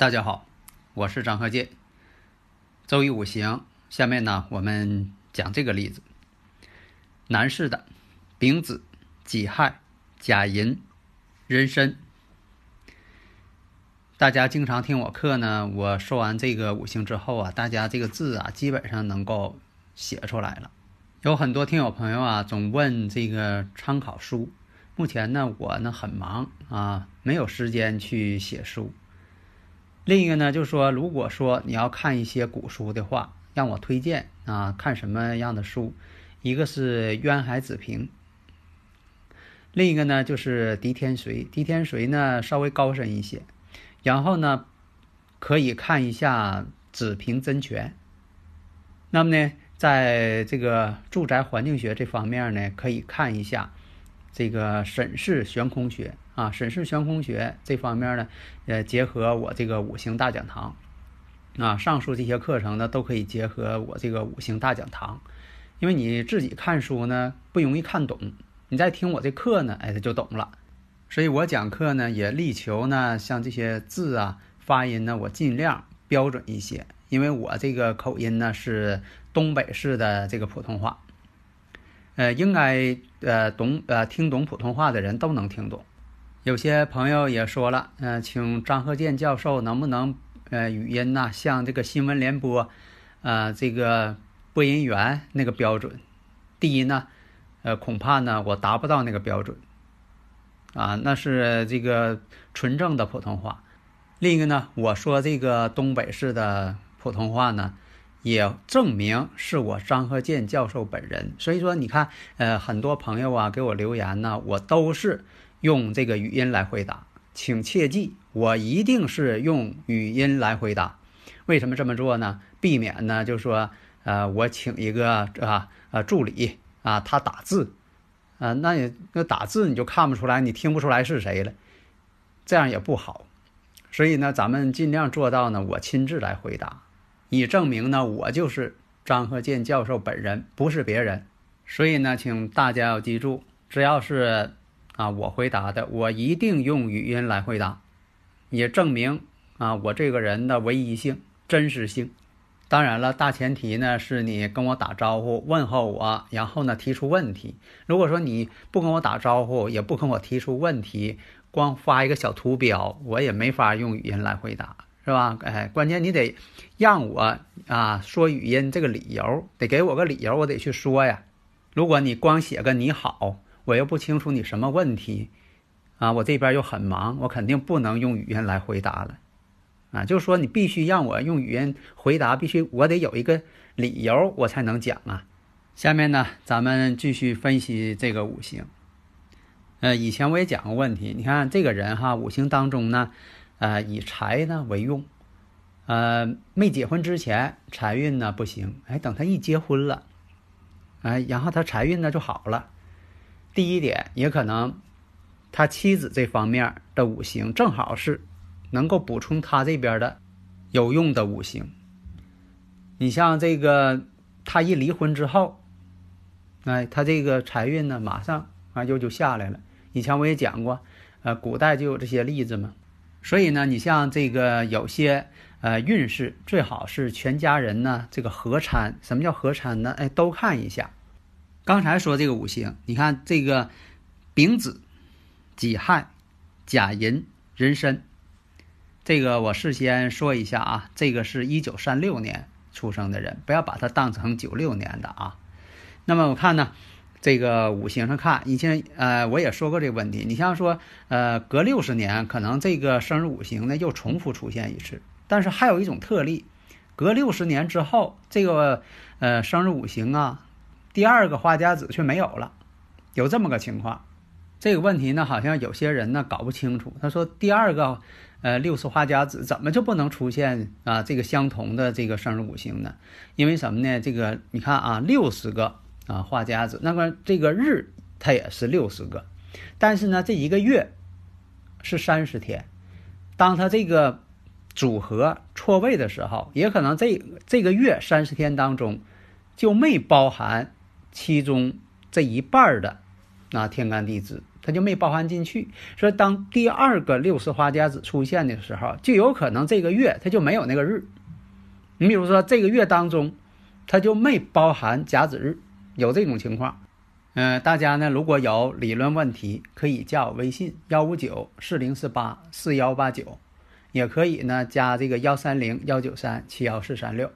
大家好，我是张鹤剑。周易五行，下面呢我们讲这个例子：男士的丙子、己亥、甲寅、壬申。大家经常听我课呢，我说完这个五行之后啊，大家这个字啊基本上能够写出来了。有很多听友朋友啊，总问这个参考书。目前呢，我呢很忙啊，没有时间去写书。另一个呢，就是说，如果说你要看一些古书的话，让我推荐啊，看什么样的书？一个是渊海子平，另一个呢就是狄天髓。狄天髓呢稍微高深一些，然后呢可以看一下子平真诠。那么呢，在这个住宅环境学这方面呢，可以看一下这个沈氏悬空学。啊，审视悬空学这方面呢，呃，结合我这个五行大讲堂，啊，上述这些课程呢都可以结合我这个五行大讲堂，因为你自己看书呢不容易看懂，你再听我这课呢，哎，他就懂了。所以我讲课呢也力求呢，像这些字啊、发音呢，我尽量标准一些，因为我这个口音呢是东北式的这个普通话，呃，应该呃懂呃听懂普通话的人都能听懂。有些朋友也说了，嗯，请张鹤剑教授能不能，呃，语音呐，像这个新闻联播，呃，这个播音员那个标准。第一呢，呃，恐怕呢我达不到那个标准，啊，那是这个纯正的普通话。另一个呢，我说这个东北式的普通话呢，也证明是我张鹤剑教授本人。所以说，你看，呃，很多朋友啊给我留言呢，我都是。用这个语音来回答，请切记，我一定是用语音来回答。为什么这么做呢？避免呢，就是说，呃，我请一个啊啊助理啊，他打字，啊，那也那打字你就看不出来，你听不出来是谁了，这样也不好。所以呢，咱们尽量做到呢，我亲自来回答，以证明呢，我就是张鹤剑教授本人，不是别人。所以呢，请大家要记住，只要是。啊，我回答的，我一定用语音来回答，也证明啊我这个人的唯一性、真实性。当然了，大前提呢是你跟我打招呼、问候我，然后呢提出问题。如果说你不跟我打招呼，也不跟我提出问题，光发一个小图标，我也没法用语音来回答，是吧？哎，关键你得让我啊说语音这个理由，得给我个理由，我得去说呀。如果你光写个你好。我又不清楚你什么问题，啊，我这边又很忙，我肯定不能用语音来回答了，啊，就是说你必须让我用语音回答，必须我得有一个理由，我才能讲啊。下面呢，咱们继续分析这个五行。呃，以前我也讲过问题，你看这个人哈，五行当中呢，呃，以财呢为用，呃，没结婚之前财运呢不行，哎，等他一结婚了，哎，然后他财运呢就好了。第一点，也可能他妻子这方面的五行正好是能够补充他这边的有用的五行。你像这个，他一离婚之后，哎，他这个财运呢，马上啊又就下来了。以前我也讲过，呃，古代就有这些例子嘛。所以呢，你像这个有些呃运势，最好是全家人呢这个合参。什么叫合参呢？哎，都看一下。刚才说这个五行，你看这个丙子、己亥、甲寅、壬申，这个我事先说一下啊，这个是一九三六年出生的人，不要把它当成九六年的啊。那么我看呢，这个五行上看，以前呃我也说过这个问题，你像说呃隔六十年，可能这个生日五行呢又重复出现一次，但是还有一种特例，隔六十年之后，这个呃生日五行啊，第二个花甲子却没有了，有这么个情况。这个问题呢，好像有些人呢搞不清楚。他说第二个呃六十花甲子怎么就不能出现啊这个相同的这个生日五行呢？因为什么呢？这个你看啊，六十个啊花甲子，那么这个日它也是六十个，但是呢这一个月是三十天，当它这个。组合错位的时候，也可能这这个月三十天当中就没包含其中这一半的那天干地支，它就没包含进去。所以当第二个六十花甲子出现的时候，就有可能这个月它就没有那个日。你比如说这个月当中，它就没包含甲子日，有这种情况。嗯，大家呢如果有理论问题，可以加我微信幺五九四零四八四幺八九。也可以呢，加这个幺三零幺九三七幺四三六，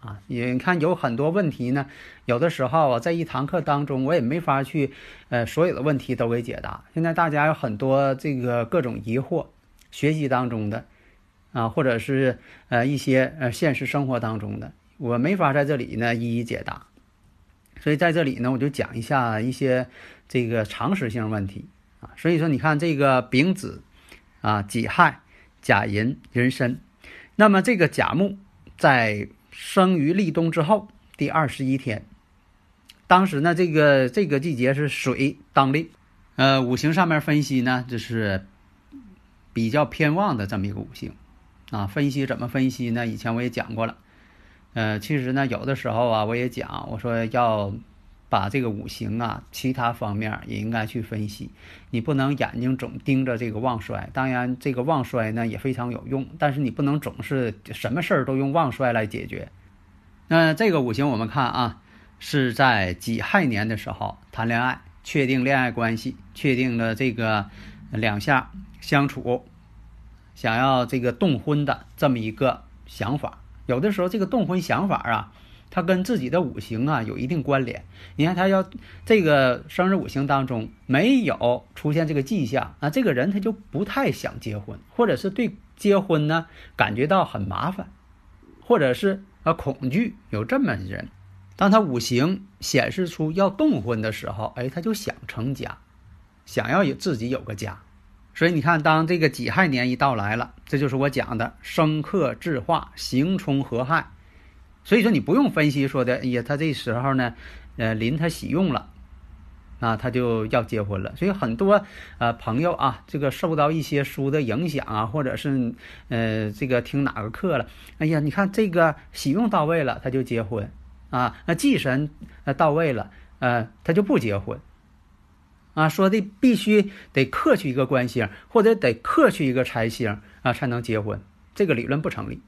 啊，你看有很多问题呢，有的时候啊，在一堂课当中，我也没法去，呃，所有的问题都给解答。现在大家有很多这个各种疑惑，学习当中的，啊，或者是呃一些呃现实生活当中的，我没法在这里呢一一解答，所以在这里呢，我就讲一下一些这个常识性问题啊。所以说，你看这个丙子啊，己亥。甲寅壬申，那么这个甲木在生于立冬之后第二十一天，当时呢，这个这个季节是水当令，呃，五行上面分析呢，就是比较偏旺的这么一个五行啊。分析怎么分析呢？以前我也讲过了，呃，其实呢，有的时候啊，我也讲，我说要。把这个五行啊，其他方面也应该去分析。你不能眼睛总盯着这个旺衰，当然这个旺衰呢也非常有用，但是你不能总是什么事儿都用旺衰来解决。那这个五行我们看啊，是在己亥年的时候谈恋爱，确定恋爱关系，确定了这个两下相处，想要这个动婚的这么一个想法。有的时候这个动婚想法啊。它跟自己的五行啊有一定关联。你看，他要这个生日五行当中没有出现这个迹象啊，这个人他就不太想结婚，或者是对结婚呢感觉到很麻烦，或者是啊恐惧。有这么人，当他五行显示出要动婚的时候，哎，他就想成家，想要有自己有个家。所以你看，当这个己亥年一到来了，这就是我讲的生克制化，刑冲合害。所以说你不用分析说的，哎呀，他这时候呢，呃，临他喜用了，啊，他就要结婚了。所以很多呃朋友啊，这个受到一些书的影响啊，或者是呃这个听哪个课了，哎呀，你看这个喜用到位了，他就结婚啊，那忌神呃到位了，呃，他就不结婚啊。说的必须得克去一个官星，或者得克去一个财星啊，才能结婚，这个理论不成立。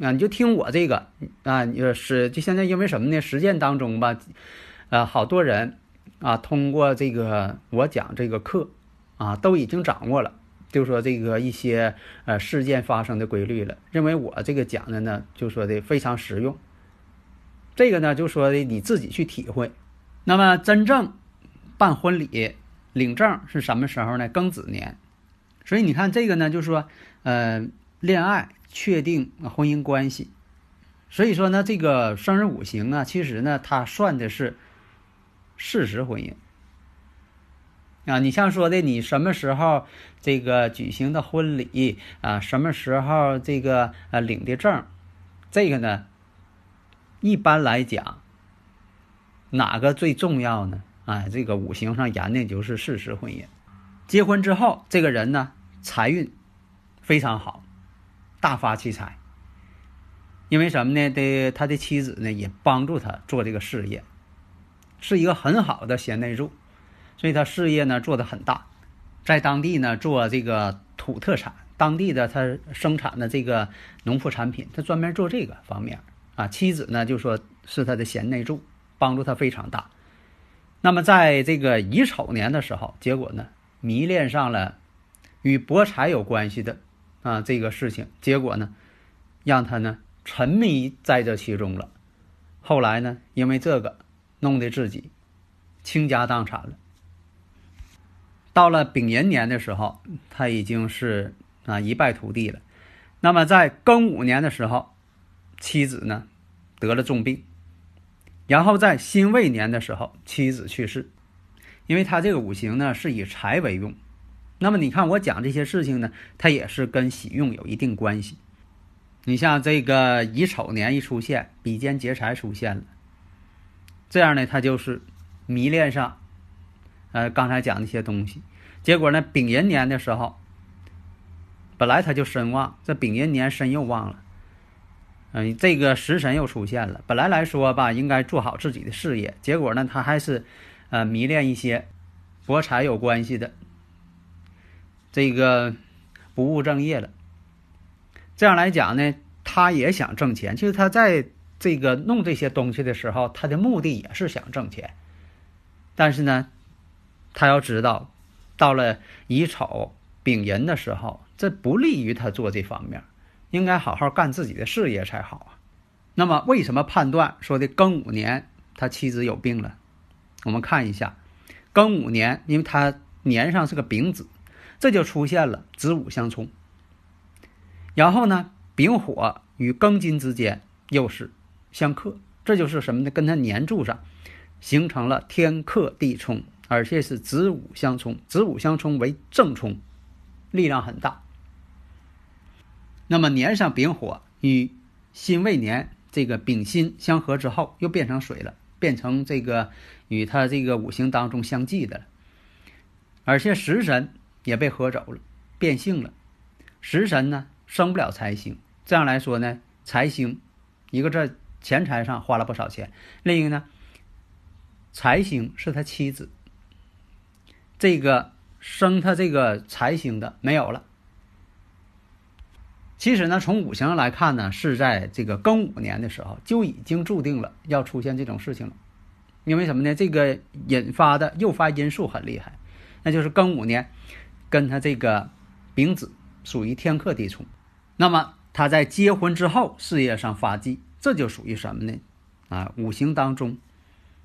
啊，你就听我这个啊，你是就现在因为什么呢？实践当中吧，呃，好多人啊，通过这个我讲这个课啊，都已经掌握了，就说这个一些呃事件发生的规律了。认为我这个讲的呢，就说的非常实用。这个呢，就说的你自己去体会。那么真正办婚礼领证是什么时候呢？庚子年。所以你看这个呢，就是说呃，恋爱。确定婚姻关系，所以说呢，这个生日五行啊，其实呢，它算的是事实婚姻啊。你像说的，你什么时候这个举行的婚礼啊，什么时候这个呃领的证，这个呢，一般来讲，哪个最重要呢？啊，这个五行上言的就是事实婚姻。结婚之后，这个人呢，财运非常好。大发其财，因为什么呢？的他的妻子呢也帮助他做这个事业，是一个很好的贤内助，所以他事业呢做得很大，在当地呢做这个土特产，当地的他生产的这个农副产品，他专门做这个方面啊。妻子呢就说是他的贤内助，帮助他非常大。那么在这个乙丑年的时候，结果呢迷恋上了与博彩有关系的。啊，这个事情结果呢，让他呢沉迷在这其中了。后来呢，因为这个，弄得自己倾家荡产了。到了丙寅年的时候，他已经是啊一败涂地了。那么在庚午年的时候，妻子呢得了重病，然后在辛未年的时候，妻子去世。因为他这个五行呢是以财为用，那么你看我讲这些事情呢，它也是跟喜用有一定关系。你像这个乙丑年一出现，比肩劫财出现了，这样呢，他就是迷恋上，呃，刚才讲那些东西。结果呢，丙寅年的时候，本来他就身旺，这丙寅年身又旺了，嗯，这个食神又出现了。本来来说吧，应该做好自己的事业，结果呢，他还是。呃，迷恋一些博彩有关系的，这个不务正业了。这样来讲呢，他也想挣钱。其实他在这个弄这些东西的时候，他的目的也是想挣钱。但是呢，他要知道，到了乙丑丙寅的时候，这不利于他做这方面，应该好好干自己的事业才好啊。那么，为什么判断说的庚午年他妻子有病了？我们看一下，庚午年，因为他年上是个丙子，这就出现了子午相冲。然后呢，丙火与庚金之间又是相克，这就是什么呢？跟他年柱上形成了天克地冲，而且是子午相冲，子午相冲为正冲，力量很大。那么年上丙火与辛未年这个丙辛相合之后，又变成水了。变成这个与他这个五行当中相忌的了，而且食神也被合走了，变性了。食神呢生不了财星，这样来说呢，财星一个在钱财上花了不少钱，另一个呢，财星是他妻子，这个生他这个财星的没有了。其实呢，从五行上来看呢，是在这个庚午年的时候就已经注定了要出现这种事情了。因为什么呢？这个引发的诱发因素很厉害，那就是庚午年跟他这个丙子属于天克地冲。那么他在结婚之后事业上发迹，这就属于什么呢？啊，五行当中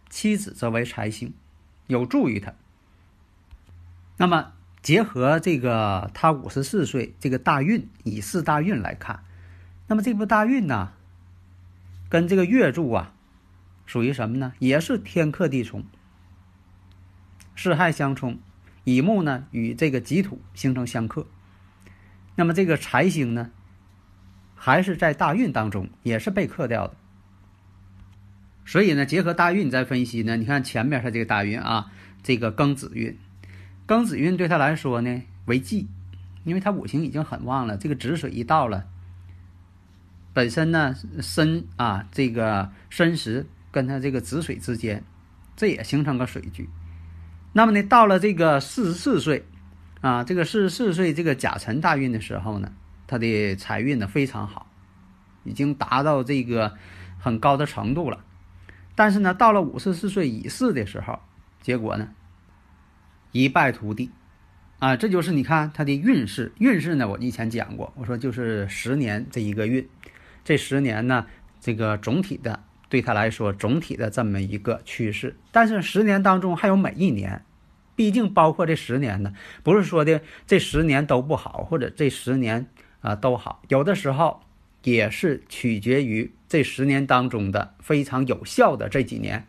妻子则为财星，有助于他。那么。结合这个他五十四岁这个大运乙巳大运来看，那么这部大运呢，跟这个月柱啊，属于什么呢？也是天克地冲，四害相冲，乙木呢与这个己土形成相克，那么这个财星呢，还是在大运当中也是被克掉的。所以呢，结合大运再分析呢，你看前面他这个大运啊，这个庚子运。庚子运对他来说呢为忌，因为他五行已经很旺了。这个子水一到了，本身呢申啊这个申时跟他这个子水之间，这也形成个水局。那么呢到了这个四十四岁啊，这个四十四岁这个甲辰大运的时候呢，他的财运呢非常好，已经达到这个很高的程度了。但是呢到了五十四岁乙巳的时候，结果呢？一败涂地，啊，这就是你看他的运势。运势呢，我以前讲过，我说就是十年这一个运，这十年呢，这个总体的对他来说，总体的这么一个趋势。但是十年当中还有每一年，毕竟包括这十年呢，不是说的这十年都不好，或者这十年啊都好，有的时候也是取决于这十年当中的非常有效的这几年。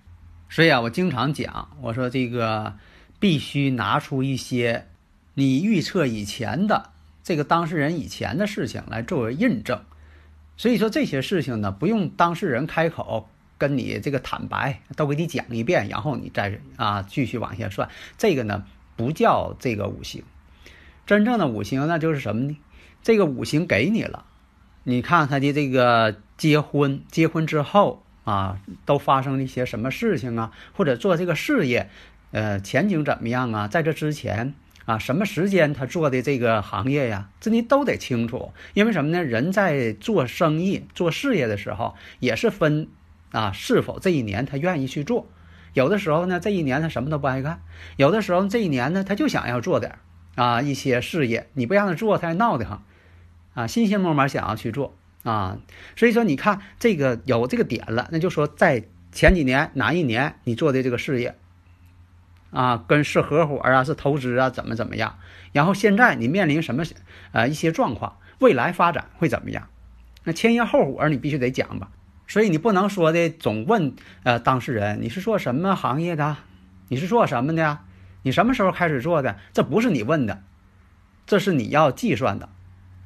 所以啊，我经常讲，我说这个。必须拿出一些你预测以前的这个当事人以前的事情来作为印证，所以说这些事情呢，不用当事人开口跟你这个坦白，都给你讲一遍，然后你再啊继续往下算，这个呢不叫这个五行，真正的五行那就是什么呢？这个五行给你了，你看他的这个结婚，结婚之后啊都发生了一些什么事情啊，或者做这个事业。呃，前景怎么样啊？在这之前啊，什么时间他做的这个行业呀？这你都得清楚，因为什么呢？人在做生意、做事业的时候，也是分啊，是否这一年他愿意去做。有的时候呢，这一年他什么都不爱干；有的时候这一年呢，他就想要做点啊一些事业。你不让他做，他还闹得慌啊，心心默默想要去做啊。所以说，你看这个有这个点了，那就说在前几年哪一年你做的这个事业。啊，跟是合伙啊，是投资啊，怎么怎么样？然后现在你面临什么呃一些状况？未来发展会怎么样？那前因后果你必须得讲吧。所以你不能说的总问呃当事人你是做什么行业的，你是做什么的，你什么时候开始做的？这不是你问的，这是你要计算的。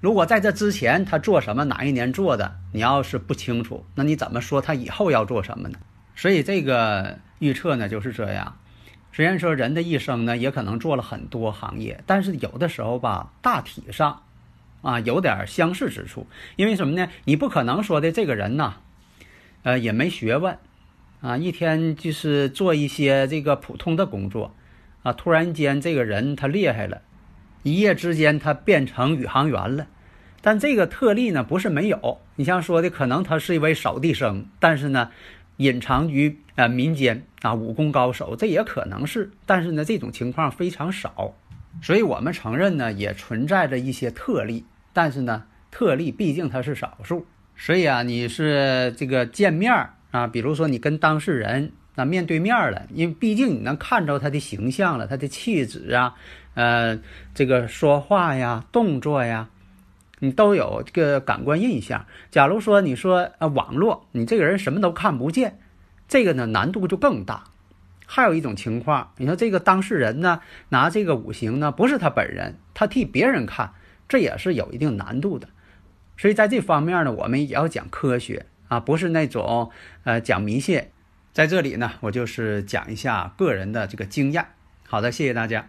如果在这之前他做什么，哪一年做的，你要是不清楚，那你怎么说他以后要做什么呢？所以这个预测呢就是这样。虽然说人的一生呢也可能做了很多行业，但是有的时候吧，大体上啊有点相似之处。因为什么呢？你不可能说的这个人呢，呃也没学问啊，一天就是做一些这个普通的工作啊，突然间这个人他厉害了。一夜之间，他变成宇航员了，但这个特例呢不是没有。你像说的，可能他是一位扫地僧，但是呢，隐藏于呃民间啊，武功高手，这也可能是。但是呢，这种情况非常少，所以我们承认呢，也存在着一些特例，但是呢，特例毕竟它是少数。所以啊，你是这个见面啊，比如说你跟当事人。那面对面了，因为毕竟你能看着他的形象了，他的气质啊，呃，这个说话呀、动作呀，你都有这个感官印象。假如说你说呃网络，你这个人什么都看不见，这个呢难度就更大。还有一种情况，你说这个当事人呢拿这个五行呢不是他本人，他替别人看，这也是有一定难度的。所以在这方面呢，我们也要讲科学啊，不是那种呃讲迷信。在这里呢，我就是讲一下个人的这个经验。好的，谢谢大家。